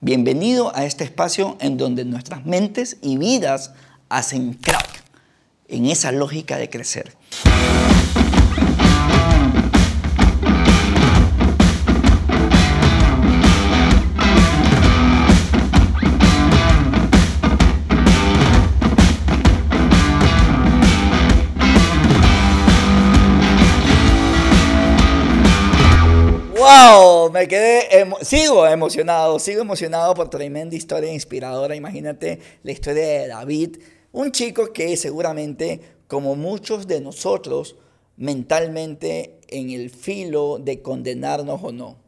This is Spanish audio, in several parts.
Bienvenido a este espacio en donde nuestras mentes y vidas hacen crack en esa lógica de crecer. ¡Wow! Me quedé, sigo emocionado, sigo emocionado por tremenda historia inspiradora. Imagínate la historia de David, un chico que seguramente, como muchos de nosotros, mentalmente en el filo de condenarnos o no.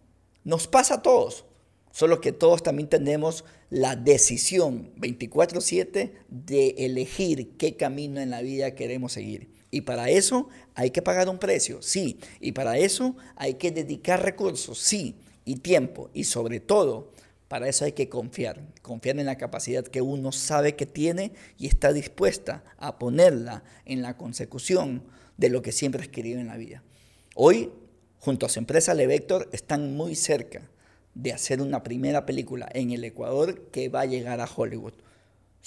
Nos pasa a todos, solo que todos también tenemos la decisión 24/7 de elegir qué camino en la vida queremos seguir. Y para eso hay que pagar un precio, sí. Y para eso hay que dedicar recursos, sí. Y tiempo. Y sobre todo, para eso hay que confiar. Confiar en la capacidad que uno sabe que tiene y está dispuesta a ponerla en la consecución de lo que siempre has querido en la vida. Hoy, junto a su empresa Levector, están muy cerca de hacer una primera película en el Ecuador que va a llegar a Hollywood.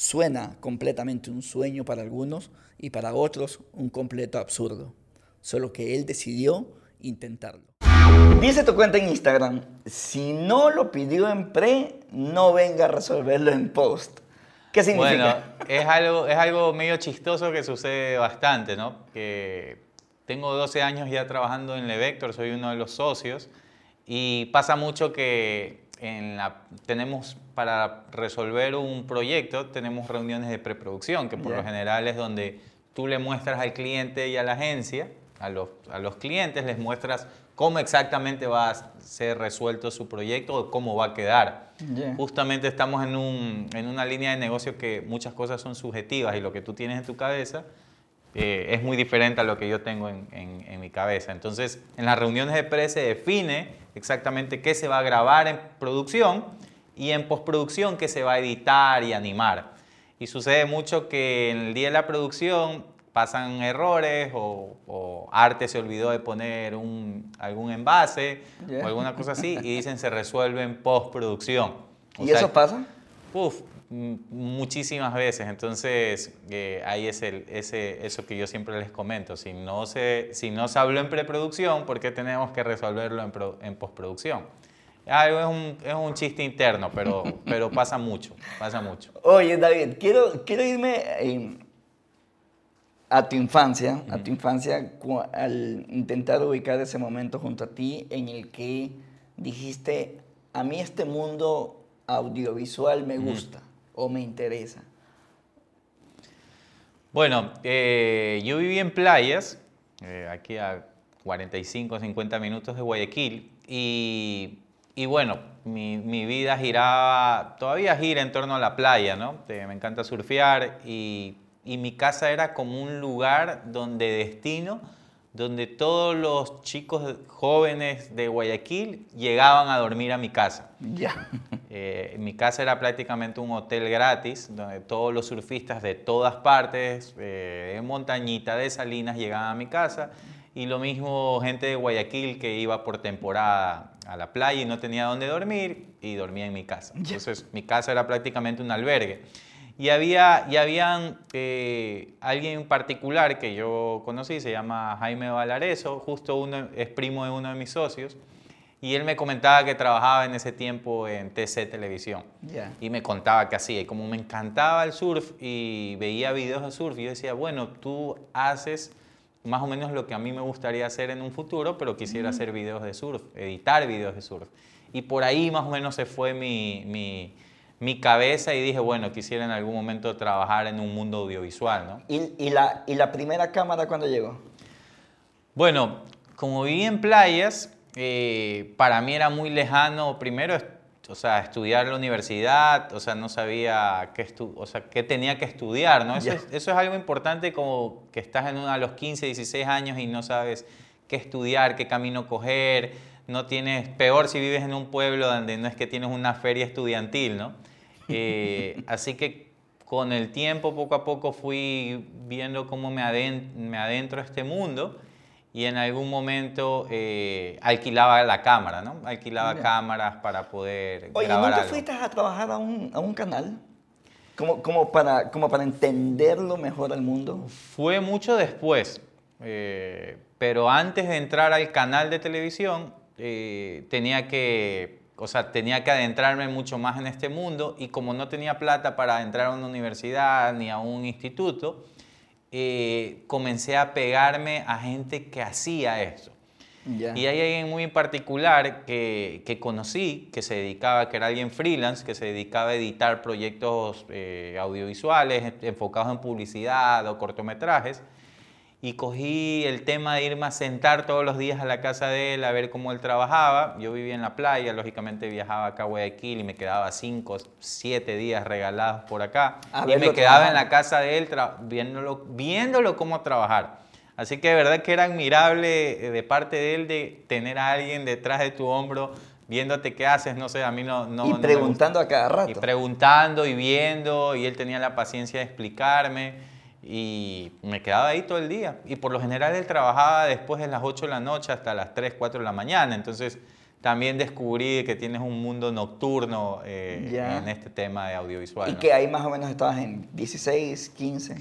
Suena completamente un sueño para algunos y para otros un completo absurdo. Solo que él decidió intentarlo. Dice tu cuenta en Instagram, si no lo pidió en pre, no venga a resolverlo en post. ¿Qué significa? Bueno, es algo, es algo medio chistoso que sucede bastante, ¿no? Que tengo 12 años ya trabajando en Levector, soy uno de los socios, y pasa mucho que en la, tenemos para resolver un proyecto, tenemos reuniones de preproducción, que por lo general es donde tú le muestras al cliente y a la agencia, a los, a los clientes les muestras cómo exactamente va a ser resuelto su proyecto o cómo va a quedar. Justamente estamos en, un, en, una línea de negocio que muchas cosas son subjetivas y lo que tú tienes en tu cabeza eh, es muy diferente a lo que yo tengo en, en, en, mi cabeza. Entonces, en las reuniones de pre se define exactamente qué se va a grabar en producción y en postproducción qué se va a editar y animar. Y sucede mucho que en el día de la producción pasan errores o, Arte se olvidó de poner un, algún envase o alguna cosa así y dicen se resuelve en postproducción. ¿Y eso pasa? Uf, muchísimas veces. Entonces, eh, ahí es el, ese, eso que yo siempre les comento. Si no, se, si no se habló en preproducción, ¿por qué tenemos que resolverlo en, en postproducción? es, un, es un chiste interno, pero, pero pasa mucho, pasa mucho. Oye, David, quiero, quiero irme eh, a tu infancia, a tu infancia, al intentar ubicar ese momento junto a ti en el que dijiste, a mí este mundo audiovisual me gusta o me interesa. Bueno, eh, yo viví en playas, eh, aquí a 45, 50 minutos de Guayaquil, y y bueno, mi, mi, vida giraba, todavía gira en torno a la playa, ¿no? me encanta surfear y, y, mi casa era como un lugar donde destino, donde todos los chicos jóvenes de Guayaquil llegaban a dormir a mi casa. Ya. Eh, mi casa era prácticamente un hotel gratis, donde todos los surfistas de todas partes, eh, de Montañita, de Salinas, llegaban a mi casa. Y lo mismo gente de Guayaquil que iba por temporada a la playa y no tenía dónde dormir y dormía en mi casa. Entonces mi casa era prácticamente un albergue. Y había, y habían eh, alguien en particular que yo conocí, se llama Jaime Valareso, justo uno, es primo de uno de mis socios, y él me comentaba que trabajaba en ese tiempo en TC Televisión. Y me contaba que hacía. Y como me encantaba el surf y veía videos de surf, yo decía, bueno, tú haces más o menos lo que a mí me gustaría hacer en un futuro, pero quisiera hacer videos de surf, editar videos de surf. Y por ahí más o menos se fue mi, mi, mi cabeza y dije, bueno, quisiera en algún momento trabajar en un mundo audiovisual, ¿no? ¿Y, y, la, ¿Y la primera cámara cuándo llegó? Bueno, como viví en playas, eh, para mí era muy lejano, primero o sea, estudiar la universidad, o sea, no sabía qué, o sea, qué tenía que estudiar, ¿no? Eso, es, eso, es, algo importante como que estás en una, a los 15, 16 años y no sabes qué estudiar, qué camino coger, no tienes, peor si vives en un pueblo donde no es que tienes una feria estudiantil, ¿no? Eh, así que con el tiempo, poco a poco, fui viendo cómo me, adentro, me adentro a este mundo y en algún momento eh, alquilaba la cámara, ¿no? Alquilaba cámaras para poder Oye, grabar ¿nunca algo. fuiste a trabajar a un, a un canal? Como, como, para, como para entenderlo mejor al mundo. Fue mucho después, eh, pero antes de entrar al canal de televisión eh, tenía que, o sea, tenía que adentrarme mucho más en este mundo y como no tenía plata para entrar a una universidad ni a un instituto, eh, comencé a pegarme a gente que hacía eso. Y hay alguien muy particular que, que conocí, que se dedicaba, que era alguien freelance, que se dedicaba a editar proyectos eh, audiovisuales enfocados en publicidad o cortometrajes. Y cogí el tema de irme a sentar todos los días a la casa de él a ver cómo él trabajaba. Yo vivía en la playa, lógicamente viajaba acá a Guayaquil y me quedaba cinco, siete días regalados por acá. A y me quedaba en la casa de él viéndolo, viéndolo cómo trabajar. Así que de verdad que era admirable eh, de parte de él de tener a alguien detrás de tu hombro viéndote qué haces, no sé, a mí no... no y no preguntando a cada rato. Y preguntando y viendo, y él tenía la paciencia de explicarme, y me quedaba ahí todo el día. Y por lo general él trabajaba después de las 8 de la noche hasta las 3, 4 de la mañana, entonces también descubrí que tienes un mundo nocturno eh, Ya. en este tema de audiovisual. y ¿no? que ahí más o menos estabas en 16, 15.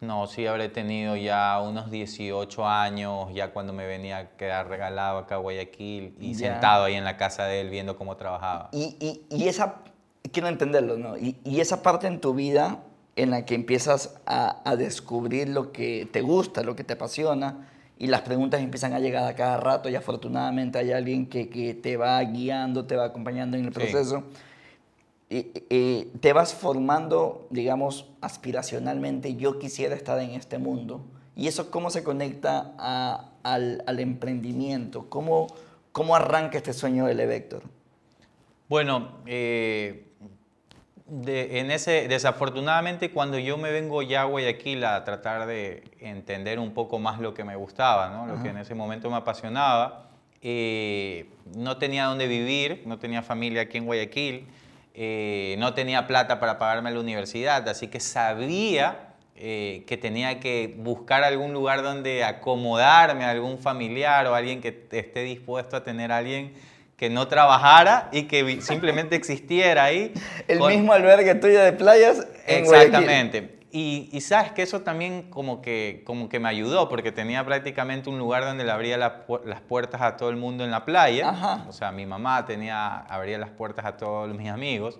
No, sí habré tenido ya unos 18 años, ya cuando me venía a quedar regalado acá a Guayaquil y Ya. sentado ahí en la casa de él viendo cómo trabajaba. Y, y, y esa, quiero entenderlo, ¿no? Y, y esa parte en tu vida en la que empiezas a, a descubrir lo que te gusta, lo que te apasiona, y las preguntas empiezan a llegar a cada rato, y afortunadamente hay alguien que, que te va guiando, te va acompañando en el Sí. proceso. Y, y te vas formando, digamos, aspiracionalmente, yo quisiera estar en este mundo. ¿Y eso cómo se conecta a- al, al emprendimiento? ¿Cómo, ¿Cómo arranca este sueño del Vector? Bueno, eh, de- en ese, desafortunadamente cuando yo me vengo ya a Guayaquil a tratar de entender un poco más lo que me gustaba, ¿no? lo que en ese momento me apasionaba, eh, no tenía dónde vivir, no tenía familia aquí en Guayaquil, eh, no tenía plata para pagarme la universidad, así que sabía eh, que tenía que buscar algún lugar donde acomodarme algún familiar o alguien que esté dispuesto a tener a alguien que no trabajara y que simplemente existiera ahí. El con- mismo albergue tuyo de playas en Guayaquil. Exactamente. Y, y sabes que eso también como que, como que me ayudó, porque tenía prácticamente un lugar donde le abría la las puertas a todo el mundo en la playa. Ajá. O sea, mi mamá tenía, abría las puertas a todos mis amigos.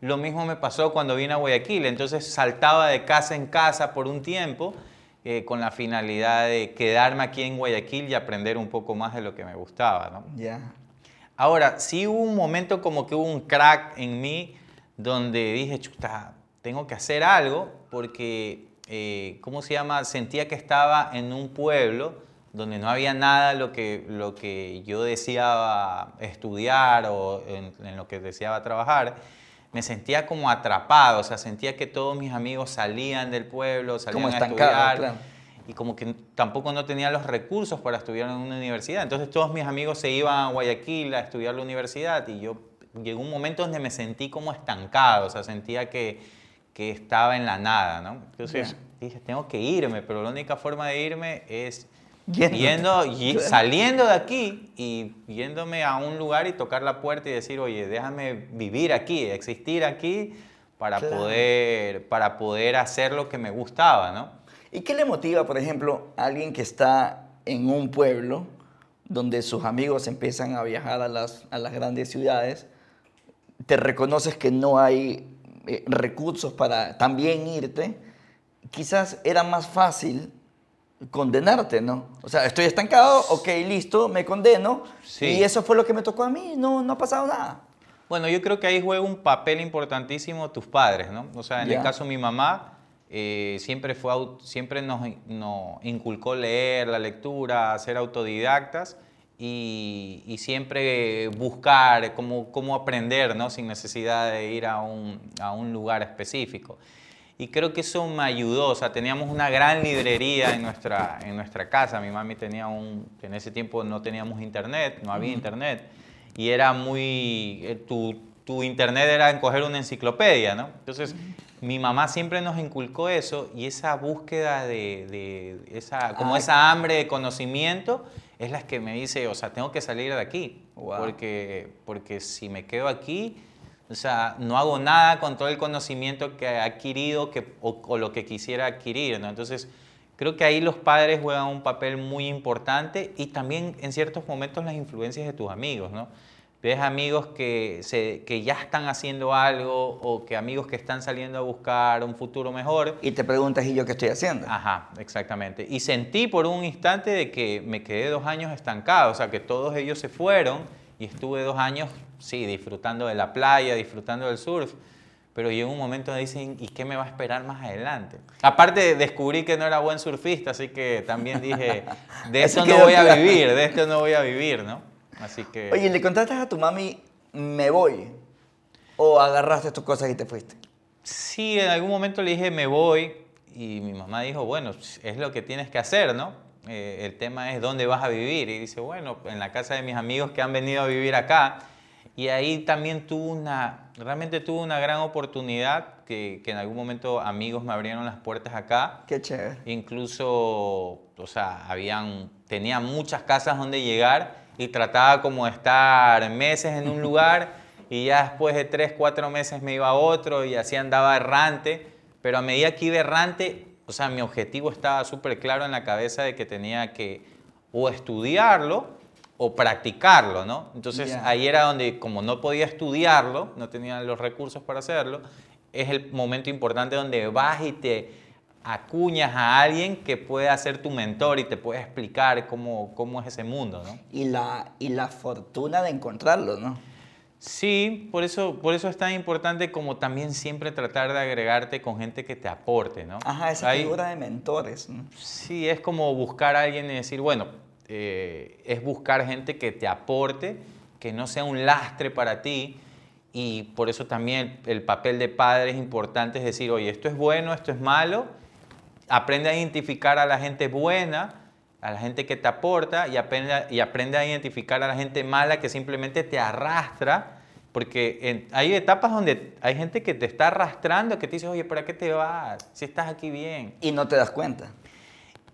Lo mismo me pasó cuando vine a Guayaquil. Entonces saltaba de casa en casa por un tiempo eh, con la finalidad de quedarme aquí en Guayaquil y aprender un poco más de lo que me gustaba. ¿no? Ya. Ahora, sí hubo un momento como que hubo un crack en mí donde dije, chuta, tengo que hacer algo porque, eh, ¿cómo se llama? Sentía que estaba en un pueblo donde no había nada lo que, lo que yo deseaba estudiar o en, en lo que deseaba trabajar. Me sentía como atrapado, o sea, sentía que todos mis amigos salían del pueblo, salían Como a estudiar claro. Y como que tampoco no tenía los recursos para estudiar en una universidad. Entonces todos mis amigos se iban a Guayaquil a estudiar la universidad y yo llegó un momento donde me sentí como estancado, o sea, sentía que, que estaba en la nada, ¿no? Entonces Ya. dije, tengo que irme, pero la única forma de irme es yendo, y- saliendo de aquí y yéndome a un lugar y tocar la puerta y decir, oye, déjame vivir aquí, existir aquí para, Claro. poder, para poder hacer lo que me gustaba, ¿no? ¿Y qué le motiva, por ejemplo, a alguien que está en un pueblo donde sus amigos empiezan a viajar a las, a las grandes ciudades? Te reconoces que no hay eh, recursos para también irte. Quizás era más fácil condenarte, ¿no? O sea, estoy estancado, ok, listo, me condeno. Sí. Y eso fue lo que me tocó a mí, no, no ha pasado nada. Bueno, yo creo que ahí juega un papel importantísimo tus padres, ¿no? O sea, en el caso de mi mamá, eh, siempre, fue, siempre nos, nos inculcó leer, la lectura, ser autodidactas y, y siempre buscar cómo, cómo aprender, ¿no? Sin necesidad de ir a un, a un lugar específico. Y creo que eso me ayudó, o sea, teníamos una gran librería en nuestra, en nuestra casa. Mi mami tenía un, en ese tiempo no teníamos internet, no había internet. Y era muy, eh, tu, tu internet era en coger una enciclopedia, ¿no? Entonces, mi mamá siempre nos inculcó eso y esa búsqueda de, de esa, como Ah. esa hambre de conocimiento es la que me dice, o sea, tengo que salir de aquí, Wow. porque, porque si me quedo aquí, o sea, no hago nada con todo el conocimiento que he adquirido que, o, o lo que quisiera adquirir, ¿no? Entonces, creo que ahí los padres juegan un papel muy importante y también en ciertos momentos las influencias de tus amigos, ¿no? Ves amigos que, se, que ya están haciendo algo o que amigos que están saliendo a buscar un futuro mejor. Y te preguntas, ¿y yo qué estoy haciendo? Ajá, exactamente. Y sentí por un instante de que me quedé dos años estancado, o sea, que todos ellos se fueron y estuve dos años, sí, disfrutando de la playa, disfrutando del surf, pero llegó un momento donde dicen, ¿y qué me va a esperar más adelante? Aparte, descubrí que no era buen surfista, así que también dije, de Eso no voy a vivir, de esto no voy a vivir, ¿no? Así que... Oye, ¿le contaste a tu mami, me voy? ¿O agarraste tus cosas y te fuiste? Sí, en algún momento le dije me voy y mi mamá dijo, bueno, es lo que tienes que hacer, ¿no? Eh, el tema es dónde vas a vivir. Y dice, bueno, en la casa de mis amigos que han venido a vivir acá. Y ahí también tuve una, realmente tuve una gran oportunidad que, que en algún momento amigos me abrieron las puertas acá. Qué chévere. Incluso, o sea, habían, tenía muchas casas donde llegar y trataba como de estar meses en un lugar y ya después de tres, cuatro meses me iba a otro y así andaba errante. Pero a medida que iba errante, o sea, mi objetivo estaba súper claro en la cabeza de que tenía que o estudiarlo o practicarlo, ¿no? Entonces Ya. ahí era donde, como no podía estudiarlo, no tenía los recursos para hacerlo, es el momento importante donde vas y te acuñas a alguien que pueda ser tu mentor y te pueda explicar cómo, cómo es ese mundo, ¿no? Y la, y la fortuna de encontrarlo, ¿no? Sí, por eso, por eso es tan importante como también siempre tratar de agregarte con gente que te aporte, ¿no? Ajá, esa Hay- figura de mentores. ¿no? Sí, es como buscar a alguien y decir, bueno, eh, es buscar gente que te aporte, que no sea un lastre para ti. Y por eso también el, el papel de padre es importante, es decir, oye, esto es bueno, esto es malo. Aprende a identificar a la gente buena, a la gente que te aporta y aprende, a- y aprende a identificar a la gente mala que simplemente te arrastra. Porque en- hay etapas donde hay gente que te está arrastrando, que te dice, oye, ¿para qué te vas? Si estás aquí bien. Y no te das cuenta.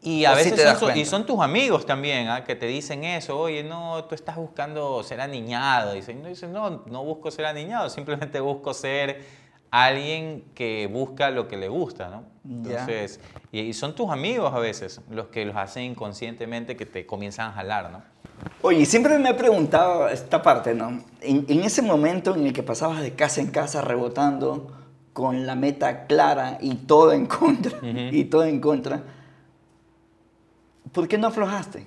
Y a O veces te das son, y son tus amigos también, ¿ah? que te dicen eso, oye, no, tú estás buscando ser aniñado. Dicen, no, dicen, no, no busco ser aniñado, simplemente busco ser alguien que busca lo que le gusta, ¿no? Entonces, y, y son tus amigos a veces los que los hacen inconscientemente que te comienzan a jalar, ¿no? Oye, siempre me he preguntado esta parte, ¿no? En, en ese momento en el que pasabas de casa en casa rebotando con la meta clara y todo en contra, y todo en contra, ¿por qué no aflojaste?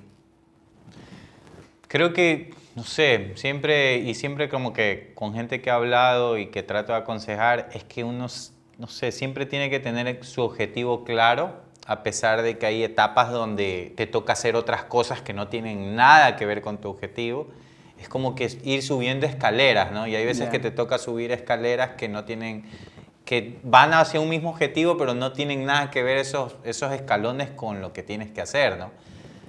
Creo que, no sé, siempre y siempre como que con gente que ha hablado y que trato de aconsejar, es que uno, no sé, siempre tiene que tener su objetivo claro, a pesar de que hay etapas donde te toca hacer otras cosas que no tienen nada que ver con tu objetivo. Es como que ir subiendo escaleras, ¿no? Y hay veces que te toca subir escaleras que no tienen, que van hacia un mismo objetivo, pero no tienen nada que ver esos, esos escalones con lo que tienes que hacer, ¿no?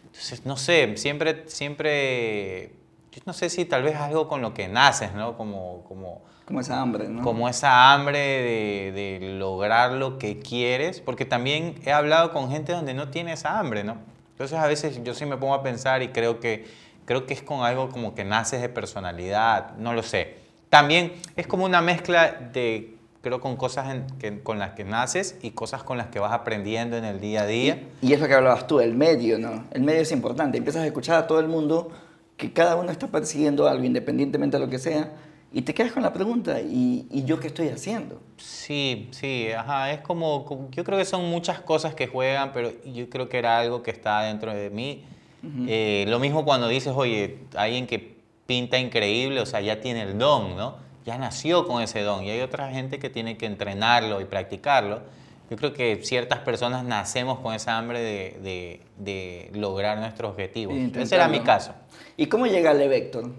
Entonces, no sé, siempre, siempre, yo no sé si tal vez algo con lo que naces, ¿no? Como, como, Como esa hambre, ¿no? como esa hambre de, de lograr lo que quieres, porque también he hablado con gente donde no tiene esa hambre, ¿no? Entonces, a veces yo sí me pongo a pensar y creo que, creo que es con algo como que naces de personalidad, no lo sé. También es como una mezcla de, creo, con cosas en- que- con las que naces y cosas con las que vas aprendiendo en el día a día. Y es lo que hablabas tú, el medio, ¿no? El medio es importante. Empiezas a escuchar a todo el mundo que cada uno está persiguiendo algo, independientemente de lo que sea, y te quedas con la pregunta, ¿y, y yo qué estoy haciendo? Sí, sí, ajá, es como, yo creo que son muchas cosas que juegan, pero yo creo que era algo que está dentro de mí. Eh, lo mismo cuando dices, oye, alguien que pinta increíble, o sea, ya tiene el don, ¿no? Ya nació con ese don y hay otra gente que tiene que entrenarlo y practicarlo. Yo creo que ciertas personas nacemos con esa hambre de, de- de lograr nuestros objetivos. Ese era mi caso. ¿Y cómo llega el Vector?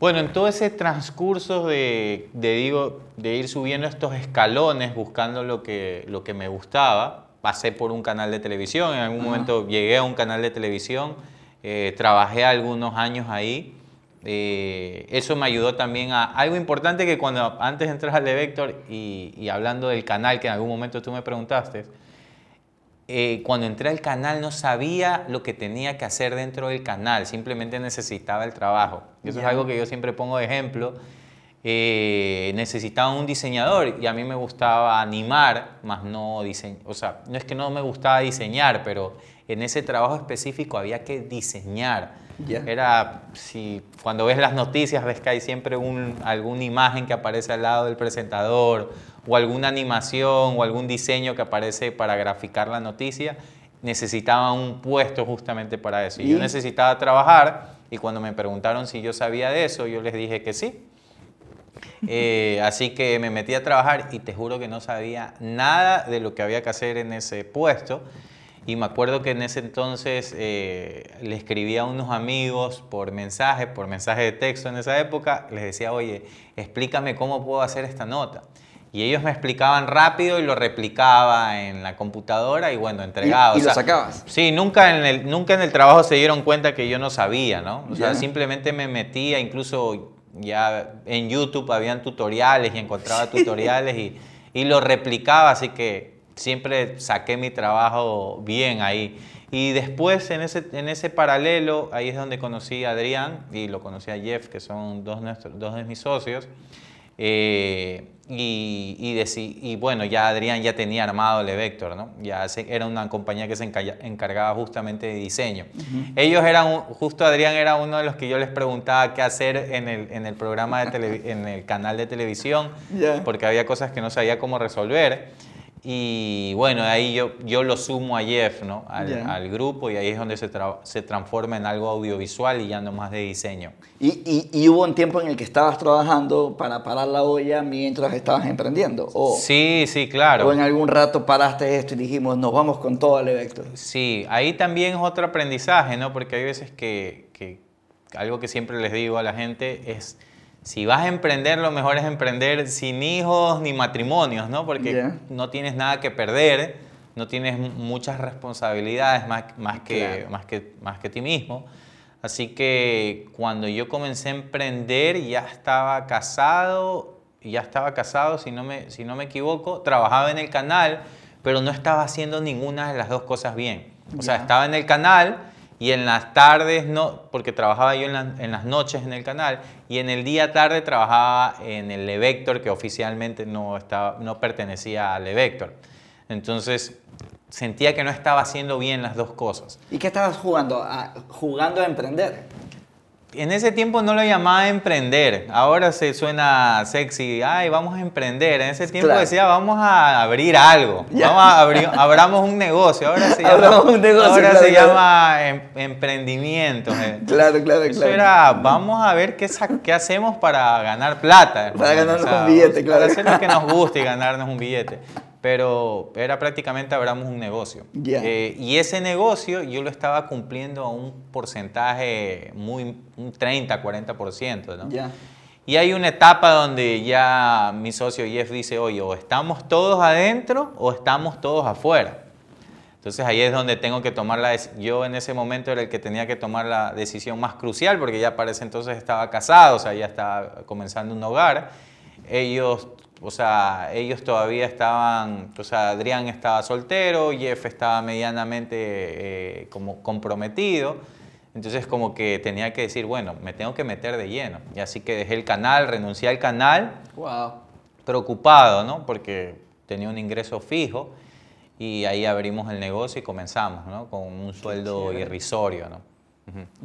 Bueno, en todo ese transcurso de, de, digo, de ir subiendo estos escalones buscando lo que, lo que me gustaba, pasé por un canal de televisión, en algún Ajá. momento llegué a un canal de televisión, eh, trabajé algunos años ahí eh, eso me ayudó también a algo importante que cuando antes de entrar al de Vector y, y hablando del canal que en algún momento tú me preguntaste, eh, cuando entré al canal no sabía lo que tenía que hacer dentro del canal, simplemente necesitaba el trabajo. Y eso es algo que yo siempre pongo de ejemplo. Eh, necesitaba un diseñador y a mí me gustaba animar, más no diseñar. O sea, no es que no me gustaba diseñar, pero en ese trabajo específico había que diseñar. Era, si cuando ves las noticias ves que hay siempre un, alguna imagen que aparece al lado del presentador o alguna animación o algún diseño que aparece para graficar la noticia, necesitaba un puesto justamente para eso. Y yo necesitaba trabajar y cuando me preguntaron si yo sabía de eso, yo les dije que sí. Eh, así que me metí a trabajar y te juro que no sabía nada de lo que había que hacer en ese puesto. Y me acuerdo que en ese entonces eh, le escribía a unos amigos por mensaje, por mensaje de texto en esa época, les decía, oye, explícame cómo puedo hacer esta nota. Y ellos me explicaban rápido y lo replicaba en la computadora y bueno, entregaba. ¿Y, lo sacabas? Sí, nunca en, el, nunca en el trabajo se dieron cuenta que yo no sabía, ¿no? O sea, simplemente me metía, incluso ya en YouTube habían tutoriales y encontraba tutoriales y, y lo replicaba, así que siempre saqué mi trabajo bien ahí. Y después, en ese, en ese paralelo, ahí es donde conocí a Adrián y lo conocí a Jeff, que son dos, nuestros, dos de mis socios. Eh, y, y, bueno, ya Adrián ya tenía armado el Vector, ¿no? Ya era una compañía que se encargaba justamente de diseño. Ellos eran, justo Adrián era uno de los que yo les preguntaba qué hacer en el, en el programa, de en el canal de televisión, porque había cosas que no sabía cómo resolver. Y bueno, ahí yo, yo lo sumo a Jeff, ¿no? Al, grupo y ahí es donde se, se, transforma en algo audiovisual y ya no más de diseño. ¿Y, y, hubo un tiempo en el que estabas trabajando para parar la olla mientras estabas emprendiendo? ¿O, sí, sí, claro. ¿O en algún rato paraste esto y dijimos, nos vamos con todo al Vector? Sí, ahí también es otro aprendizaje, ¿no? Porque hay veces que, que algo que siempre les digo a la gente es si vas a emprender, lo mejor es emprender sin hijos ni matrimonios, ¿no? Porque no tienes nada que perder, no tienes muchas responsabilidades más, más, que, más, que, más que ti mismo. Así que cuando yo comencé a emprender, ya estaba casado, ya estaba casado, si no me, si no me equivoco, trabajaba en el canal, pero no estaba haciendo ninguna de las dos cosas bien. O sea, estaba en el canal, y en las tardes no, porque trabajaba yo en, las noches en el canal, y en el día tarde trabajaba en el Levector, que oficialmente no, estaba, no pertenecía al Levector. Entonces sentía que no estaba haciendo bien las dos cosas. ¿Y qué estabas jugando? jugando a emprender en ese tiempo no lo llamaba emprender. Ahora se suena sexy. Ay, vamos a emprender. En ese tiempo decía, vamos a abrir algo. Vamos a abrir, abramos un negocio. Ahora se llama, un negocio, ahora se llama em, emprendimiento. Eh. Claro, claro, Eso era, vamos a ver qué, qué hacemos para ganar plata. Para ganarnos un billete, claro. Para hacer lo que nos guste y ganarnos un billete pero era prácticamente abramos un negocio. Eh, y ese negocio yo lo estaba cumpliendo a un porcentaje muy, un 30, 40%. ¿no? Y hay una etapa donde ya mi socio Jeff dice, oye, o estamos todos adentro o estamos todos afuera. Entonces ahí es donde tengo que tomar la Yo en ese momento era el que tenía que tomar la decisión más crucial porque ya para ese entonces estaba casado, o sea, ya estaba comenzando un hogar. Ellos o sea, ellos todavía estaban, o sea, Adrián estaba soltero, Jeff estaba medianamente eh, como comprometido. Entonces como que tenía que decir, bueno, me tengo que meter de lleno. Y así que dejé el canal, renuncié al canal. Wow. Preocupado, ¿no? Porque tenía un ingreso fijo y ahí abrimos el negocio y comenzamos, ¿no? Con un sueldo irrisorio, ¿no?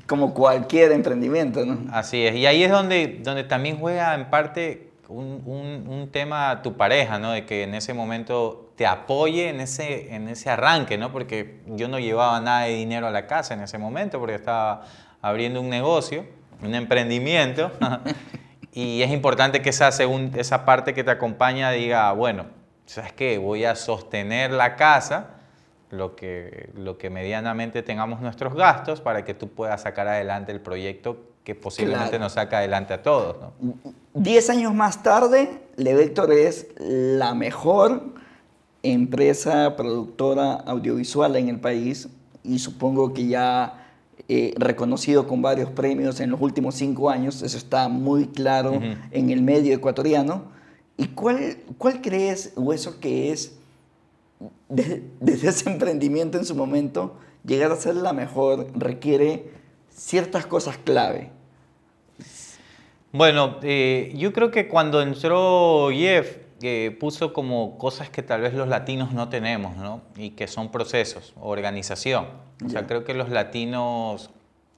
Como cualquier emprendimiento, ¿no? Así es. Y ahí es donde, donde también juega en parte un, un, tema tu pareja, ¿no? De que en ese momento te apoye en ese, en ese arranque, ¿no? Porque yo no llevaba nada de dinero a la casa en ese momento porque estaba abriendo un negocio, un emprendimiento. y es importante que esa, esa parte que te acompaña diga, bueno, ¿sabes qué? Voy a sostener la casa, lo que, lo que medianamente tengamos nuestros gastos para que tú puedas sacar adelante el proyecto que posiblemente nos saca adelante a todos. Diez años más tarde, Levector es la mejor empresa productora audiovisual en el país y supongo que ya eh, reconocido con varios premios en los últimos cinco años, eso está muy claro en el medio ecuatoriano. ¿Y cuál, cuál crees, o eso que es, desde ese emprendimiento en su momento, llegar a ser la mejor requiere ciertas cosas clave? Bueno, eh, yo creo que cuando entró Jeff, que puso como cosas que tal vez los latinos no tenemos, ¿no? Y que son procesos, organización. O sea, creo que los latinos,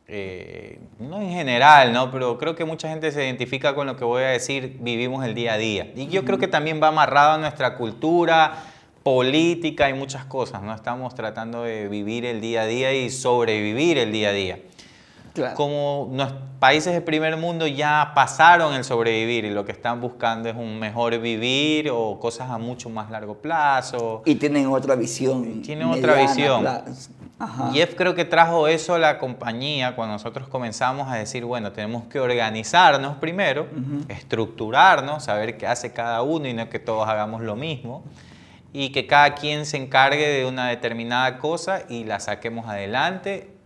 eh, no en general, ¿no? Pero creo que mucha gente se identifica con lo que voy a decir, vivimos el día a día. Y yo creo que también va amarrado a nuestra cultura, política y muchas cosas, ¿no? Estamos tratando de vivir el día a día y sobrevivir el día a día. Como los países del primer mundo ya pasaron el sobrevivir y lo que están buscando es un mejor vivir o cosas a mucho más largo plazo. Y tienen otra visión. Tienen otra visión. Jeff creo que trajo eso a la compañía cuando nosotros comenzamos a decir, bueno, tenemos que organizarnos primero, estructurarnos, saber qué hace cada uno y no que todos hagamos lo mismo y que cada quien se encargue de una determinada cosa y la saquemos adelante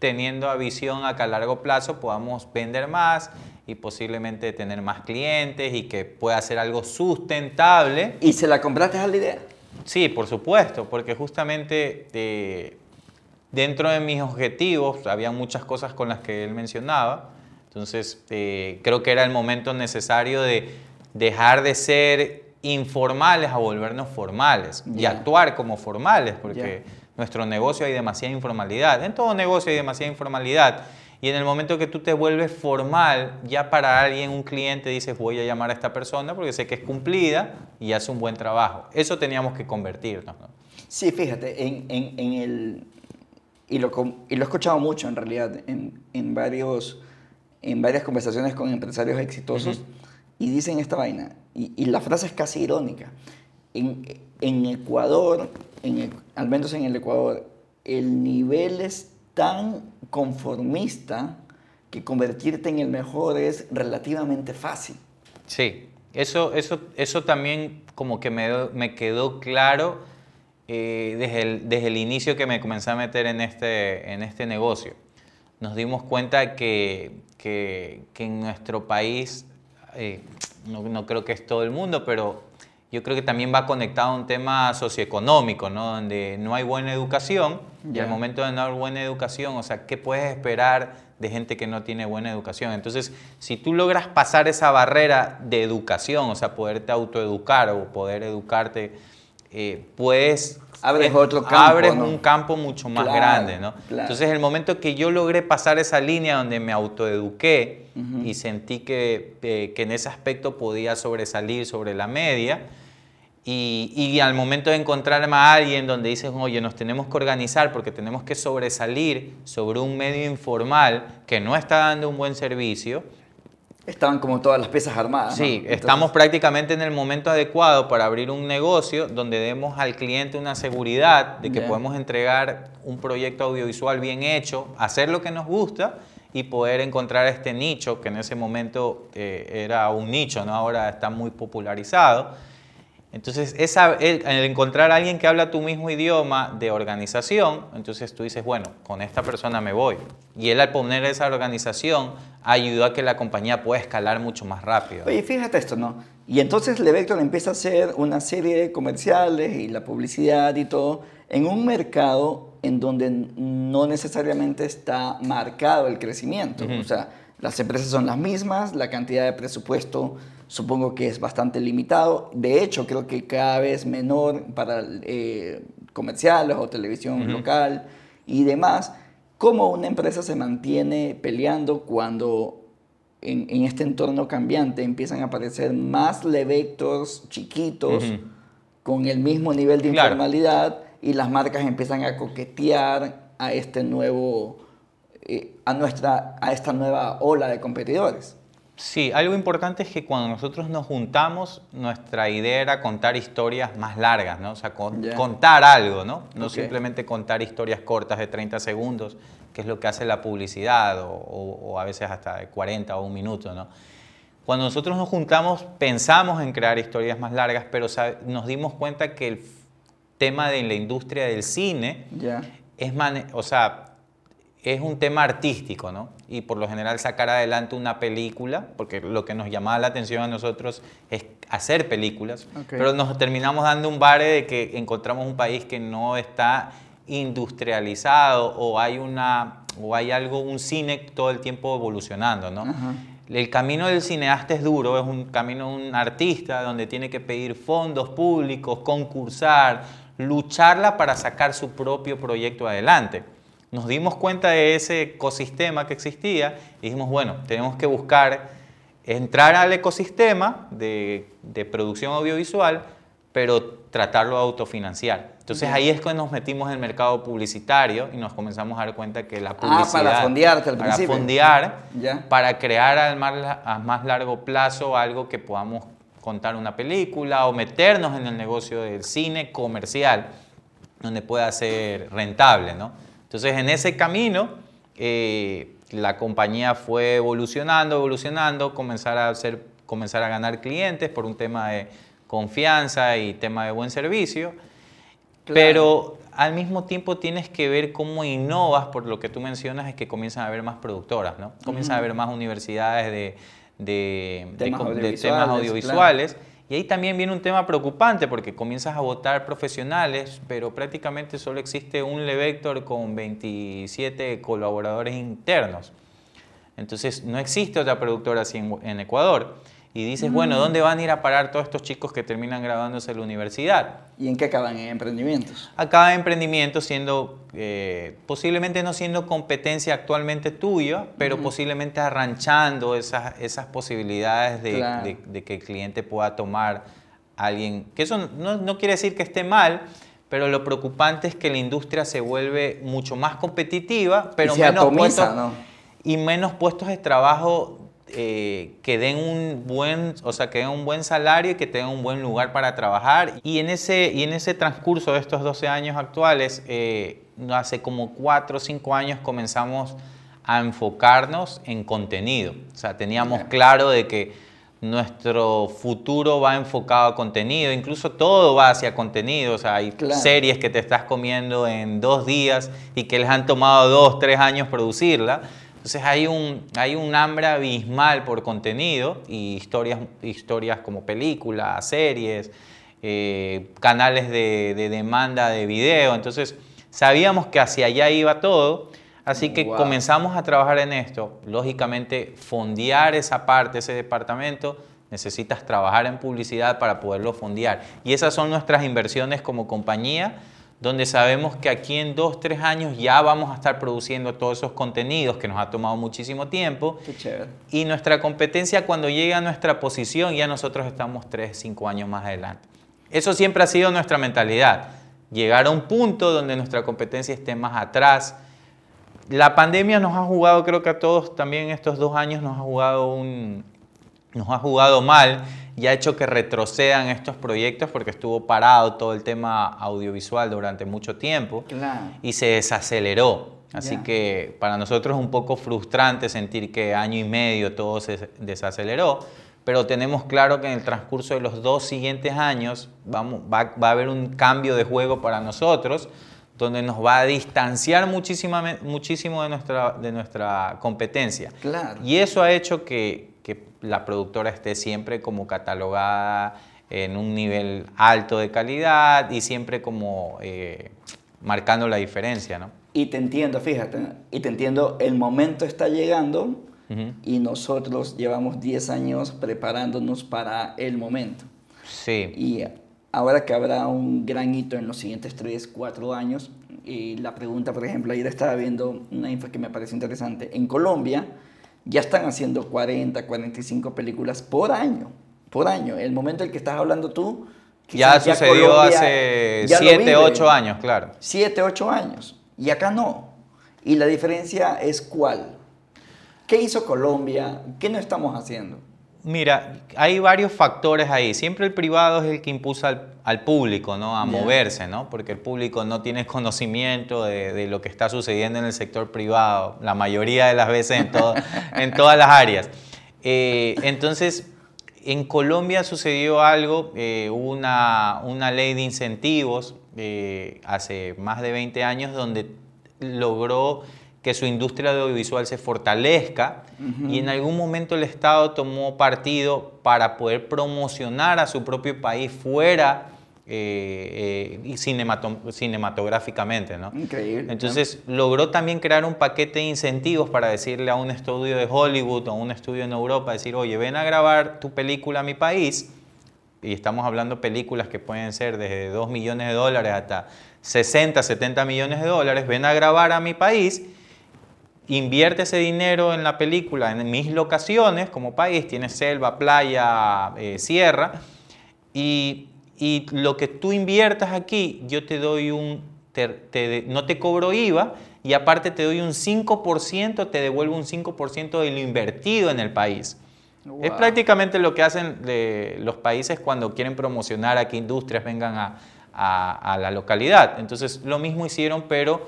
teniendo a visión a que a largo plazo podamos vender más y posiblemente tener más clientes y que pueda ser algo sustentable. ¿Y se la compraste a la idea? Sí, por supuesto, porque justamente eh, dentro de mis objetivos había muchas cosas con las que él mencionaba, entonces eh, creo que era el momento necesario de dejar de ser informales a volvernos formales y actuar como formales, porque nuestro negocio hay demasiada informalidad. En todo negocio hay demasiada informalidad. Y en el momento que tú te vuelves formal, ya para alguien, un cliente, dices, voy a llamar a esta persona porque sé que es cumplida y hace un buen trabajo. Eso teníamos que convertirnos. Sí, fíjate, en, en, el... Y lo, y lo he escuchado mucho en realidad, en, en varios, en varias conversaciones con empresarios exitosos, y dicen esta vaina, y, y, la frase es casi irónica. En, en Ecuador al menos en el Ecuador, el nivel es tan conformista que convertirte en el mejor es relativamente fácil. Sí, eso, eso, eso también como que me, me quedó claro eh, desde, el, desde, el, inicio que me comencé a meter en este, en este negocio. Nos dimos cuenta que, que, que en nuestro país, eh, no, no creo que es todo el mundo, pero yo creo que también va conectado a un tema socioeconómico, ¿no? Donde no hay buena educación y al momento de no haber buena educación, o sea, ¿qué puedes esperar de gente que no tiene buena educación? Entonces, si tú logras pasar esa barrera de educación, o sea, poderte autoeducar o poder educarte, eh, puedes... Abres otro campo, Abres un campo mucho más grande, ¿no? Entonces, el momento que yo logré pasar esa línea donde me autoeduqué y sentí que, eh, que en ese aspecto podía sobresalir sobre la media, y, al momento de encontrarme a alguien donde dices, oye, nos tenemos que organizar porque tenemos que sobresalir sobre un medio informal que no está dando un buen servicio. Estaban como todas las piezas armadas. Sí, estamos prácticamente en el momento adecuado para abrir un negocio donde demos al cliente una seguridad de que podemos entregar un proyecto audiovisual bien hecho, hacer lo que nos gusta y poder encontrar este nicho que en ese momento eh, era un nicho, ¿no? ahora está muy popularizado entonces, esa, el, encontrar a alguien que habla tu mismo idioma de organización, entonces tú dices, bueno, con esta persona me voy. Y él al poner esa organización ayudó a que la compañía pueda escalar mucho más rápido. Oye, fíjate esto, ¿no? Y entonces Levector empieza a hacer una serie de comerciales y la publicidad y todo en un mercado en donde no necesariamente está marcado el crecimiento. O sea, las empresas son las mismas, la cantidad de presupuesto supongo que es bastante limitado. De hecho, creo que cada vez menor para eh, comerciales o televisión local y demás. ¿Cómo una empresa se mantiene peleando cuando en, este entorno cambiante empiezan a aparecer más levectors chiquitos con el mismo nivel de informalidad y las marcas empiezan a coquetear a este nuevo eh, a nuestra a esta nueva ola de competidores? Sí, algo importante es que cuando nosotros nos juntamos, nuestra idea era contar historias más largas, ¿no? O sea, contar algo, ¿no? No simplemente contar historias cortas de 30 segundos, que es lo que hace la publicidad, o, a veces hasta de 40 o un minuto, ¿no? Cuando nosotros nos juntamos, pensamos en crear historias más largas, pero nos dimos cuenta que el tema de la industria del cine es, o sea, es un tema artístico, ¿no? Y por lo general sacar adelante una película, porque lo que nos llamaba la atención a nosotros es hacer películas, pero nos terminamos dando un bare de que encontramos un país que no está industrializado o hay una o hay algo un cine todo el tiempo evolucionando, ¿no? El camino del cineasta es duro, es un camino de un artista donde tiene que pedir fondos públicos, concursar, lucharla para sacar su propio proyecto adelante nos dimos cuenta de ese ecosistema que existía y dijimos, bueno, tenemos que buscar entrar al ecosistema de, producción audiovisual, pero tratarlo de autofinanciar. Entonces ahí es cuando nos metimos en el mercado publicitario y nos comenzamos a dar cuenta que la publicidad... Ah, para fondearte al Para fondear, para crear al más, a más largo plazo algo que podamos contar una película o meternos en el negocio del cine comercial, donde pueda ser rentable, ¿no? Entonces, en ese camino, eh, la compañía fue evolucionando, evolucionando, comenzar a, hacer, comenzar a ganar clientes por un tema de confianza y tema de buen servicio. Pero al mismo tiempo tienes que ver cómo innovas, por lo que tú mencionas, es que comienzan a haber más productoras, ¿no? Comienzan a haber más universidades de, de, temas, audiovisuales y ahí también viene un tema preocupante porque comienzas a votar profesionales, pero prácticamente solo existe un Levector con 27 colaboradores internos. Entonces no existe otra productora así en Ecuador y dices, bueno, mm. ¿dónde van a ir a parar todos estos chicos que terminan graduándose en la universidad? ¿Y en qué acaban? ¿En emprendimientos? Acaban en emprendimientos siendo, eh, posiblemente no siendo competencia actualmente tuya, pero posiblemente arranchando esas, esas posibilidades de, de, que el cliente pueda tomar a alguien, que eso no, no quiere decir que esté mal, pero lo preocupante es que la industria se vuelve mucho más competitiva, pero menos puestos, y menos puestos de trabajo eh, que den un buen, o sea, que den un buen salario y que tengan un buen lugar para trabajar. Y en ese, y en ese transcurso de estos 12 años actuales, eh, hace como 4 o 5 años comenzamos a enfocarnos en contenido. O sea, teníamos claro de que nuestro futuro va enfocado a contenido, incluso todo va hacia contenido, o sea, hay series que te estás comiendo en dos días y que les han tomado dos, tres años producirla. Entonces hay un, hay un hambre abismal por contenido y historias, historias como películas, series, eh, canales de, demanda de video. Entonces sabíamos que hacia allá iba todo, así que comenzamos a trabajar en esto. Lógicamente, fondear esa parte, ese departamento, necesitas trabajar en publicidad para poderlo fondear. Y esas son nuestras inversiones como compañía donde sabemos que aquí en dos, tres años ya vamos a estar produciendo todos esos contenidos que nos ha tomado muchísimo tiempo. Qué chévere. Y nuestra competencia cuando llega a nuestra posición, ya nosotros estamos tres, cinco años más adelante. Eso siempre ha sido nuestra mentalidad, llegar a un punto donde nuestra competencia esté más atrás. La pandemia nos ha jugado, creo que a todos también estos dos años nos ha jugado un, nos ha jugado mal y ha hecho que retrocedan estos proyectos porque estuvo parado todo el tema audiovisual durante mucho tiempo y se desaceleró. Así que para nosotros es un poco frustrante sentir que año y medio todo se desaceleró, pero tenemos claro que en el transcurso de los dos siguientes años vamos, va, va a haber un cambio de juego para nosotros donde nos va a distanciar muchísimo, muchísimo de, nuestra, de nuestra competencia. Claro. Y eso ha hecho que, que la productora esté siempre como catalogada en un nivel alto de calidad y siempre como eh, marcando la diferencia, ¿no? Y te entiendo, fíjate, y te entiendo, el momento está llegando y nosotros llevamos 10 años preparándonos para el momento. Sí. Y ahora que habrá un gran hito en los siguientes 3, 4 años, y la pregunta, por ejemplo, ayer estaba viendo una info que me parece interesante. En Colombia, ya están haciendo 40, 45 películas por año, por año. El momento en el que estás hablando tú... Ya sucedió hace 7, 8 años, claro. 7, 8 años. Y acá no. Y la diferencia es cuál. ¿Qué hizo Colombia? ¿Qué no estamos haciendo? Mira, hay varios factores ahí. Siempre el privado es el que impulsa al, público ¿no? a moverse, ¿no? porque el público no tiene conocimiento de, lo que está sucediendo en el sector privado, la mayoría de las veces en, en todas las áreas. Eh, entonces, en Colombia sucedió algo, eh, una, una, ley de incentivos eh, hace más de 20 años donde logró que su industria audiovisual se fortalezca y en algún momento el Estado tomó partido para poder promocionar a su propio país fuera eh, eh, cinematográficamente. ¿no? Increíble. Entonces logró también crear un paquete de incentivos para decirle a un estudio de Hollywood o a un estudio en Europa, decir, oye, ven a grabar tu película a mi país. Y estamos hablando películas que pueden ser desde 2 millones de dólares hasta 60, 70 millones de dólares. Ven a grabar a mi país invierte ese dinero en la película, en mis locaciones como país, tienes selva, playa, eh, sierra, y, lo que tú inviertas aquí, yo te doy un, no te cobro IVA y aparte te doy un 5%, te devuelvo un 5% de lo invertido en el país. Es prácticamente lo que hacen los países cuando quieren promocionar a que industrias vengan a, a la localidad. Entonces, lo mismo hicieron, pero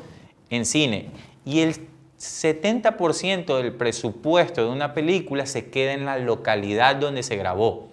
en cine. Y el 70% del presupuesto de una película se queda en la localidad donde se grabó.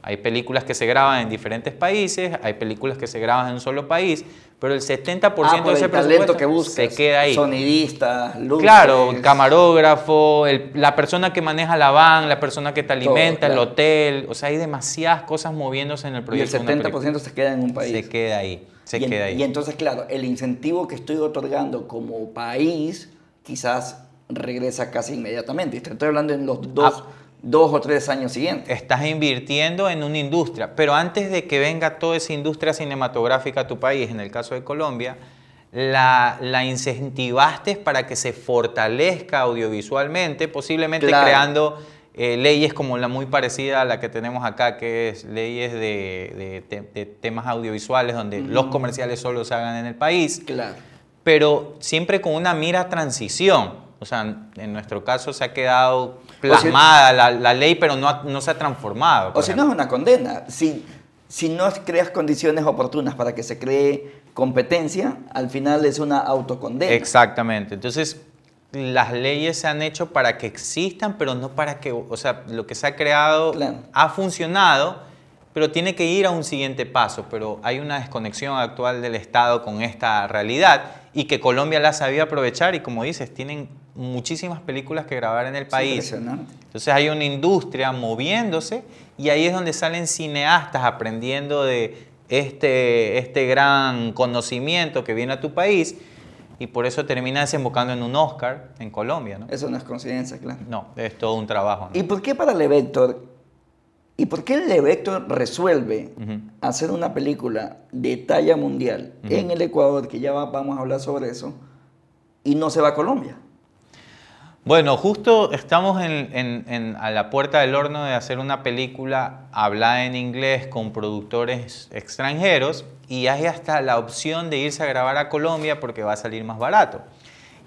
Hay películas que se graban en diferentes países, hay películas que se graban en un solo país, pero el 70% ah, de ese presupuesto que se queda ahí. Sonidista, luces. Claro, camarógrafo, la persona que maneja la van, la persona que te alimenta, el hotel, o sea, hay demasiadas cosas moviéndose en el proyecto. Y el 70% se queda en un país. Se queda ahí, se queda ahí. Y entonces, claro, el incentivo que estoy otorgando como país quizás regresa casi inmediatamente. Estoy hablando en los dos, dos o tres años siguientes. Estás invirtiendo en una industria, pero antes de que venga toda esa industria cinematográfica a tu país, en el caso de Colombia, la, la incentivaste para que se fortalezca audiovisualmente, posiblemente creando eh, leyes como la muy parecida a la que tenemos acá, que es leyes de, de, temas audiovisuales, donde los comerciales solo se hagan en el país. Claro pero siempre con una mira transición. O sea, en nuestro caso se ha quedado plasmada la, ley, pero no, no, se ha transformado. O si no es una condena. Si, si no creas condiciones oportunas para que se cree competencia, al final es una autocondena. Exactamente. Entonces, las leyes se han hecho para que existan, pero no para que, o sea, lo que se ha creado ha funcionado, pero tiene que ir a un siguiente paso. Pero hay una desconexión actual del Estado con esta realidad y que Colombia la sabía aprovechar y como dices, tienen muchísimas películas que grabar en el país. Entonces hay una industria moviéndose y ahí es donde salen cineastas aprendiendo de este, este gran conocimiento que viene a tu país y por eso termina desembocando en un Oscar en Colombia. ¿no? Eso no es coincidencia, claro. No, es todo un trabajo. ¿Y por qué para Levector? ¿Y por qué Levector resuelve hacer una película de talla mundial en el Ecuador, que ya vamos a hablar sobre eso, y no se va a Colombia? Bueno, justo estamos a la puerta del horno de hacer una película hablada en inglés con productores extranjeros y hay hasta la opción de irse a grabar a Colombia porque va a salir más barato.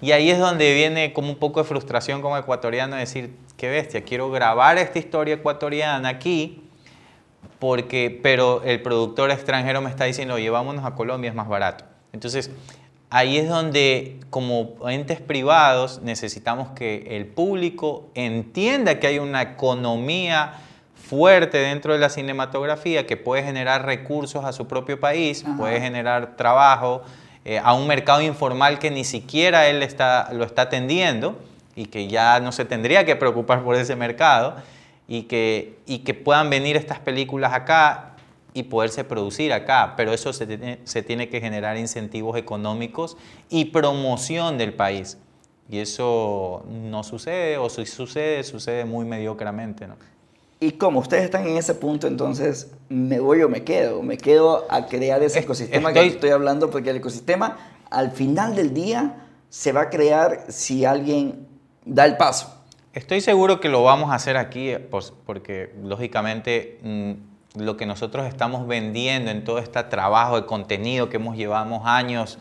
Y ahí es donde viene como un poco de frustración como ecuatoriano decir, qué bestia, quiero grabar esta historia ecuatoriana aquí, porque, pero el productor extranjero me está diciendo, oye, vámonos a Colombia, es más barato. Entonces, ahí es donde como entes privados necesitamos que el público entienda que hay una economía fuerte dentro de la cinematografía que puede generar recursos a su propio país, puede generar trabajo, eh, a un mercado informal que ni siquiera él está, lo está atendiendo y que ya no se tendría que preocupar por ese mercado y que, y que puedan venir estas películas acá y poderse producir acá, pero eso se tiene, se tiene que generar incentivos económicos y promoción del país. Y eso no sucede, o si sucede, sucede muy mediocremente. ¿no? Y como ustedes están en ese punto, entonces, ¿me voy o me quedo? Me quedo a crear ese ecosistema que estoy hablando, porque el ecosistema, al final del día, se va a crear si alguien da el paso. Estoy seguro que lo vamos a hacer aquí, pues, porque lógicamente mm, lo que nosotros estamos vendiendo en todo este trabajo de contenido que hemos llevado años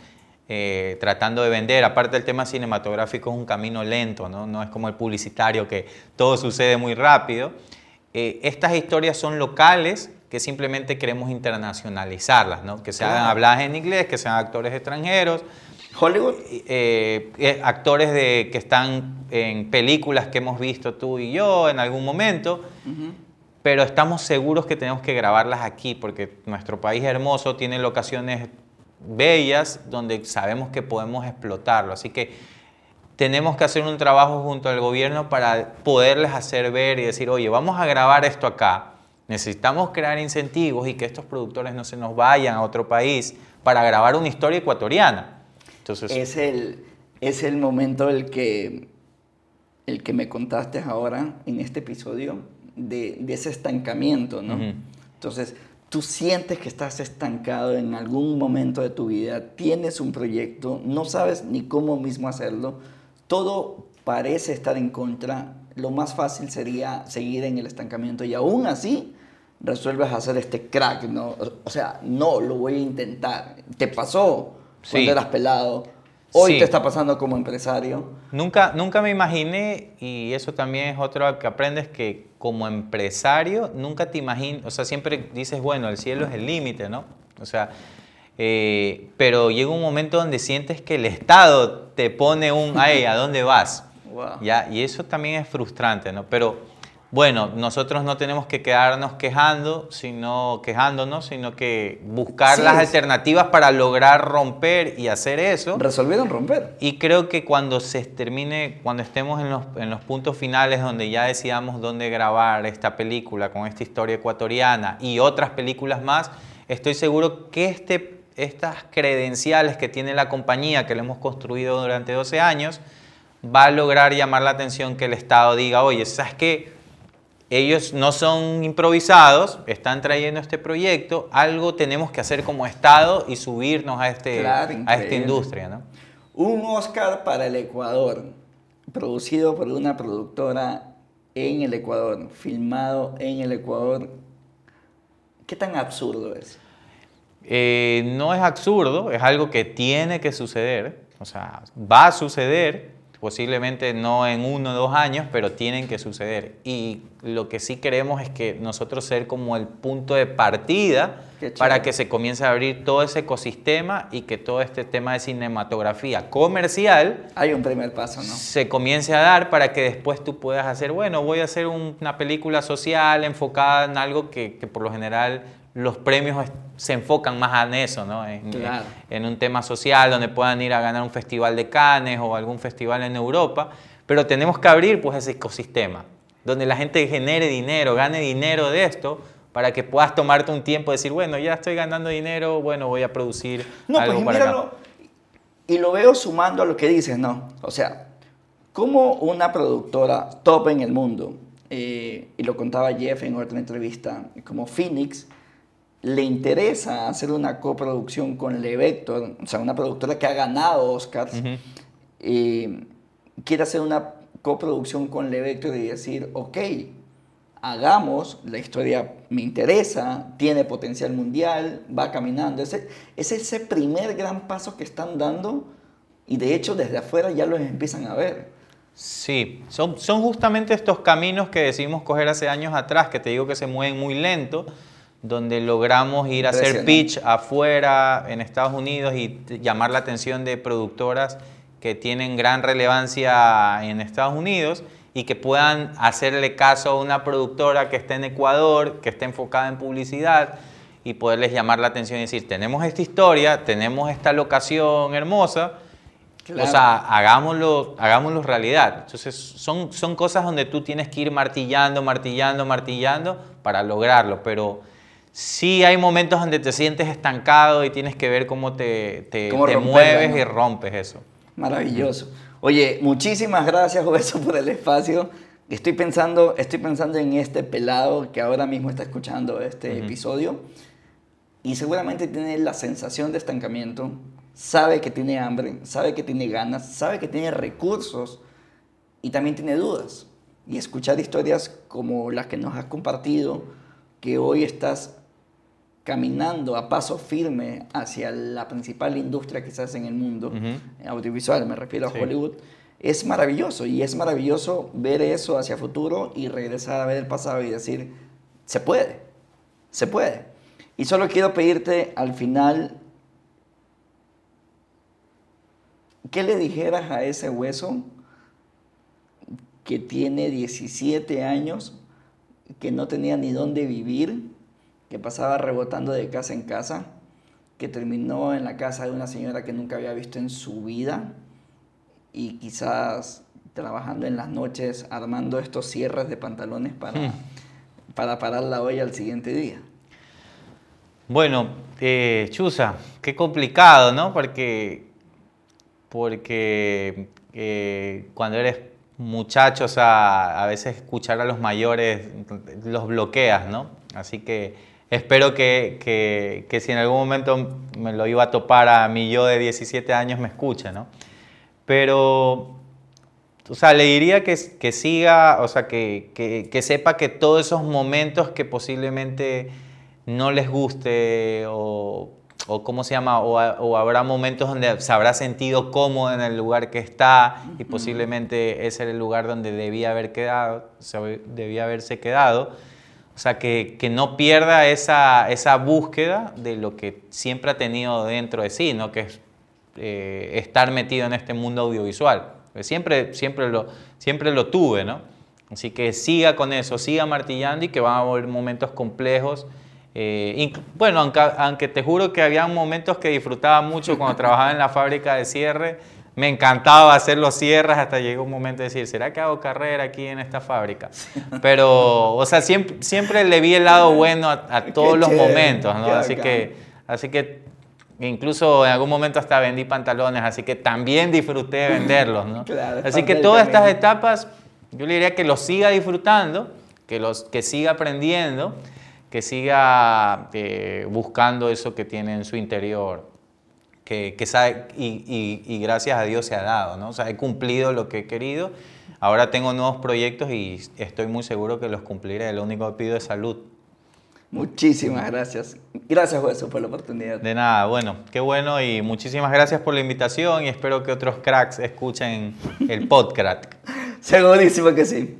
eh, tratando de vender. Aparte del tema cinematográfico es un camino lento, ¿no? no es como el publicitario que todo sucede muy rápido. Eh, estas historias son locales que simplemente queremos internacionalizarlas, ¿no? que sean habladas en inglés, que sean actores extranjeros. Hollywood. Eh, eh, actores de, que están en películas que hemos visto tú y yo en algún momento, pero estamos seguros que tenemos que grabarlas aquí porque nuestro país hermoso tiene locaciones bellas donde sabemos que podemos explotarlo. Así que tenemos que hacer un trabajo junto al gobierno para poderles hacer ver y decir, oye, vamos a grabar esto acá. Necesitamos crear incentivos y que estos productores no se nos vayan a otro país para grabar una historia ecuatoriana. Entonces, es, el, es el momento el que, el que me contaste ahora en este episodio de, de ese estancamiento, ¿no? Entonces, tú sientes que estás estancado en algún momento de tu vida, tienes un proyecto, no sabes ni cómo mismo hacerlo, todo parece estar en contra, lo más fácil sería seguir en el estancamiento y aún así resuelves hacer este crack, ¿no? O sea, no, lo voy a intentar. ¿Te pasó cuando eras pelado? Hoy te está pasando como empresario. Nunca, nunca me imaginé, y eso también es otro que aprendes, que como empresario nunca te imaginas, o sea, siempre dices, bueno, el cielo es el límite, ¿no? O sea, eh, pero llega un momento donde sientes que el Estado te pone un, ay, ¿a dónde vas? ¿Ya? Y eso también es frustrante, ¿no? Pero bueno, nosotros no tenemos que quedarnos quejando, sino quejándonos, sino que buscar las alternativas para lograr romper y hacer eso. Resolvieron romper. Y creo que cuando se termine, cuando estemos en los, en los puntos finales donde ya decidamos dónde grabar esta película con esta historia ecuatoriana y otras películas más, estoy seguro que este, estas credenciales que tiene la compañía que le hemos construido durante 12 años va a lograr llamar la atención que el Estado diga, oye, ¿sabes qué? Ellos no son improvisados, están trayendo este proyecto, algo tenemos que hacer como Estado y subirnos a, este, a esta industria. ¿no? Un Oscar para el Ecuador, producido por una productora en el Ecuador, filmado en el Ecuador. ¿Qué tan absurdo es? Eh, no es absurdo, es algo que tiene que suceder, o sea, va a suceder posiblemente no en uno o dos años, pero tienen que suceder. Y lo que sí queremos es que nosotros ser como el punto de partida para que se comience a abrir todo ese ecosistema y que todo este tema de cinematografía comercial hay un primer paso, ¿no? Se comience a dar para que después tú puedas hacer, bueno, voy a hacer una película social enfocada en algo que, que por lo general los premios se enfocan más en eso, ¿no? En, un tema social donde puedan ir a ganar un festival de Cannes o algún festival en Europa, pero tenemos que abrir pues ese ecosistema donde la gente genere dinero, gane dinero de esto para que puedas tomarte un tiempo y decir, bueno, ya estoy ganando dinero, bueno, voy a producir no, algo pues, para Y lo veo sumando a lo que dices, ¿no? O sea, como una productora top en el mundo, eh, y lo contaba Jeff en otra entrevista, como Phoenix, le interesa hacer una coproducción con Levector, o sea, una productora que ha ganado Oscars, quiere hacer una coproducción con Levector y decir, ok, hagamos, la historia me interesa, tiene potencial mundial, va caminando. Ese, es ese primer gran paso que están dando y de hecho desde afuera ya los empiezan a ver. Sí, son, son justamente estos caminos que decidimos coger hace años atrás, que te digo que se mueven muy lento, donde logramos ir a hacer pitch afuera en Estados Unidos y llamar la atención de productoras que tienen gran relevancia en Estados Unidos y que puedan hacerle caso a una productora que esté en Ecuador, que esté enfocada en publicidad y poderles llamar la atención y decir, tenemos esta historia, tenemos esta locación hermosa, o sea, hagámoslo, hagámoslo realidad. Entonces, son, son cosas donde tú tienes que ir martillando, martillando, martillando para lograrlo, pero sí hay momentos donde te sientes estancado y tienes que ver cómo te, te, mueves y rompes eso. Maravilloso. Oye, muchísimas gracias, Obeso, por el espacio. Estoy pensando, estoy pensando en este pelado que ahora mismo está escuchando este episodio y seguramente tiene la sensación de estancamiento, sabe que tiene hambre, sabe que tiene ganas, sabe que tiene recursos y también tiene dudas. Y escuchar historias como las que nos has compartido, que hoy estás caminando a paso firme hacia la principal industria que se hace en el mundo, audiovisual, me refiero a Hollywood, es maravilloso y es maravilloso ver eso hacia futuro y regresar a ver el pasado y decir, se puede, se puede. Y solo quiero pedirte al final, ¿qué le dijeras a ese hueso que tiene 17 años, que no tenía ni dónde vivir? Que pasaba rebotando de casa en casa, que terminó en la casa de una señora que nunca había visto en su vida y quizás trabajando en las noches armando estos cierres de pantalones para, hmm. para parar la olla al siguiente día. Bueno, eh, Chusa, qué complicado, ¿no? Porque, porque eh, cuando eres muchacho, o sea, a veces escuchar a los mayores los bloqueas, ¿no? Así que espero que, que, que, si en algún momento me lo iba a topar a mi yo de 17 años, me escuche, ¿no? Pero, o sea, le diría que, que siga, o sea, que, que, sepa que todos esos momentos que posiblemente no les guste o, o cómo se llama, o, habrá momentos donde se habrá sentido cómodo en el lugar que está y posiblemente ese era el lugar donde debía haber quedado, debía haberse quedado. O sea, que, que no pierda esa, esa, búsqueda de lo que siempre ha tenido dentro de sí, ¿no? que es eh, estar metido en este mundo audiovisual. Siempre, siempre, lo, siempre lo tuve, ¿no? Así que siga con eso, siga martillando y que van a haber momentos complejos. Eh, bueno, aunque, aunque, te juro que había momentos que disfrutaba mucho cuando trabajaba en la fábrica de cierre, me encantaba hacer los cierres hasta llegó un momento de decir, ¿será que hago carrera aquí en esta fábrica? Pero, o sea, siempre, siempre le vi el lado bueno a, todos los momentos, ¿no? Así que, así que Incluso en algún momento hasta vendí pantalones, así que también disfruté venderlos, ¿no? así que todas estas etapas, yo le diría que los siga disfrutando, que, los, que siga aprendiendo, que siga eh, buscando eso que tiene en su interior, que, que sabe, y, y, gracias a Dios se ha dado, ¿no? O sea, he cumplido lo que he querido, ahora tengo nuevos proyectos y estoy muy seguro que los cumpliré, lo único que pido es salud. Muchísimas gracias. Gracias, José, por la oportunidad. De nada, bueno, qué bueno y muchísimas gracias por la invitación y espero que otros cracks escuchen el podcast. Segurísimo que sí.